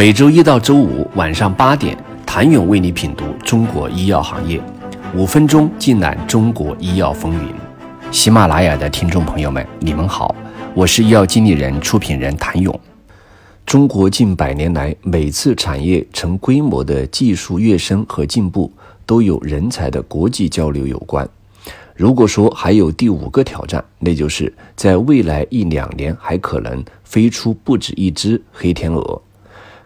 每周一到周五晚上八点，谭勇为你品读中国医药行业，五分钟尽览中国医药风云。喜马拉雅的听众朋友们，你们好，我是医药经理人、出品人谭勇。中国近百年来，每次产业成规模的技术跃升和进步，都有人才的国际交流有关。如果说还有第五个挑战，那就是在未来一两年还可能飞出不止一只黑天鹅。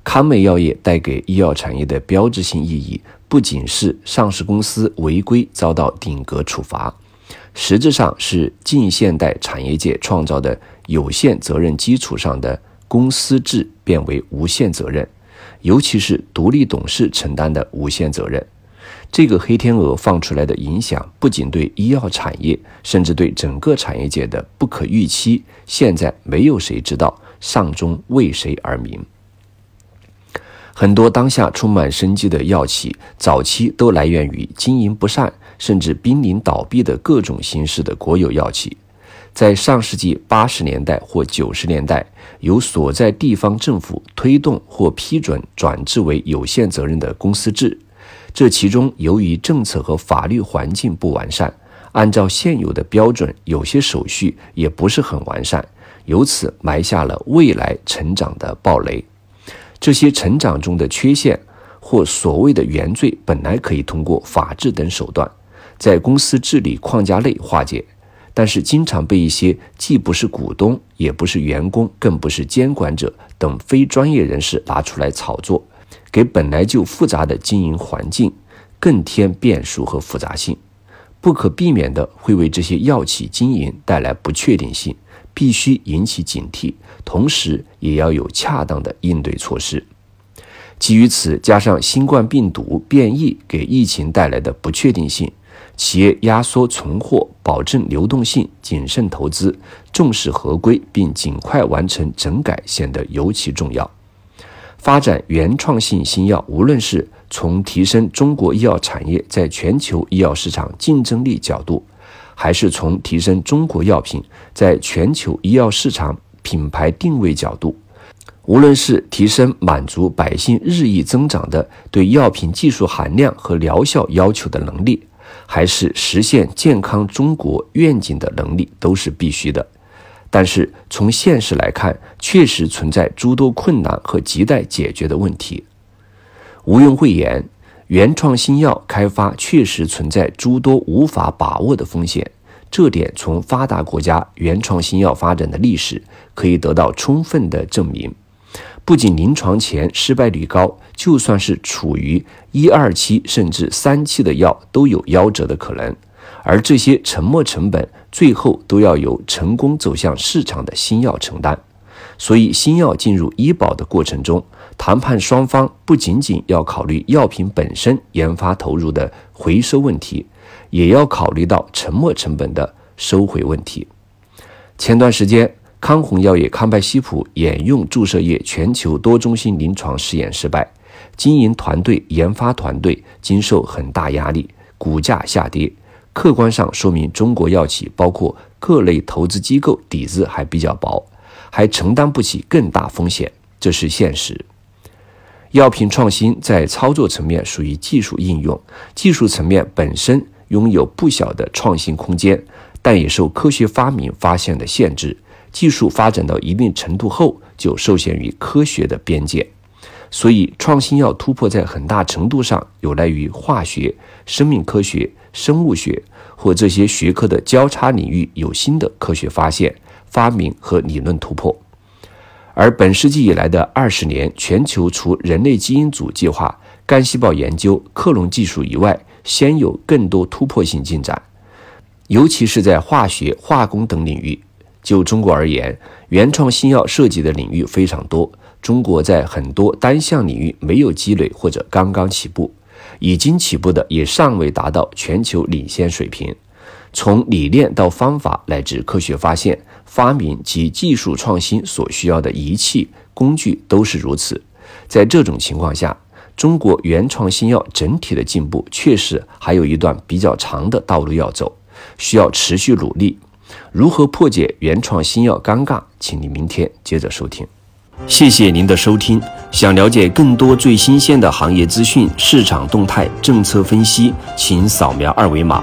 康美药业带给医药产业的标志性意义，不仅是上市公司违规遭到顶格处罚，实质上是近现代产业界创造的有限责任基础上的公司制变为无限责任，尤其是独立董事承担的无限责任。这个黑天鹅放出来的影响，不仅对医药产业，甚至对整个产业界的不可预期，现在没有谁知道上中为谁而鸣。很多当下充满生机的药企，早期都来源于经营不善甚至濒临倒闭的各种形式的国有药企。在上世纪八十年代或九十年代，由所在地方政府推动或批准转制为有限责任的公司制。这其中，由于政策和法律环境不完善，按照现有的标准，有些手续也不是很完善，由此埋下了未来成长的暴雷。这些成长中的缺陷或所谓的原罪，本来可以通过法治等手段，在公司治理框架内化解，但是经常被一些既不是股东，也不是员工，更不是监管者等非专业人士拿出来炒作，给本来就复杂的经营环境更添变数和复杂性，不可避免的会为这些药企经营带来不确定性。必须引起警惕，同时也要有恰当的应对措施。基于此，加上新冠病毒变异给疫情带来的不确定性，企业压缩存货、保证流动性、谨慎投资、重视合规，并尽快完成整改显得尤其重要。发展原创性新药，无论是从提升中国医药产业在全球医药市场竞争力角度，还是从提升中国药品在全球医药市场品牌定位角度，无论是提升满足百姓日益增长的对药品技术含量和疗效要求的能力，还是实现健康中国愿景的能力，都是必须的。但是从现实来看，确实存在诸多困难和亟待解决的问题。毋庸讳言。原创新药开发确实存在诸多无法把握的风险，这点从发达国家原创新药发展的历史可以得到充分的证明。不仅临床前失败率高，就算是处于一二期甚至三期的药都有夭折的可能，而这些沉没成本最后都要由成功走向市场的新药承担。所以，新药进入医保的过程中，谈判双方不仅仅要考虑药品本身研发投入的回收问题，也要考虑到沉没成本的收回问题。前段时间，康弘药业康拜西普眼用注射液全球多中心临床试验失败，经营团队、研发团队经受很大压力，股价下跌。客观上说明，中国药企包括各类投资机构底子还比较薄。还承担不起更大风险，这是现实。药品创新在操作层面属于技术应用，技术层面本身拥有不小的创新空间，但也受科学发明发现的限制。技术发展到一定程度后，就受限于科学的边界。所以，创新药突破在很大程度上有赖于化学、生命科学、生物学或这些学科的交叉领域有新的科学发现。发明和理论突破，而本世纪以来的二十年，全球除人类基因组计划、干细胞研究、克隆技术以外，鲜有更多突破性进展，尤其是在化学、化工等领域。就中国而言，原创新药涉及的领域非常多，中国在很多单项领域没有积累或者刚刚起步，已经起步的也尚未达到全球领先水平。从理念到方法，乃至科学发现、发明及技术创新所需要的仪器、工具都是如此。在这种情况下，中国原创新药整体的进步确实还有一段比较长的道路要走，需要持续努力。如何破解原创新药尴尬？请你明天接着收听。谢谢您的收听。想了解更多最新鲜的行业资讯、市场动态、政策分析，请扫描二维码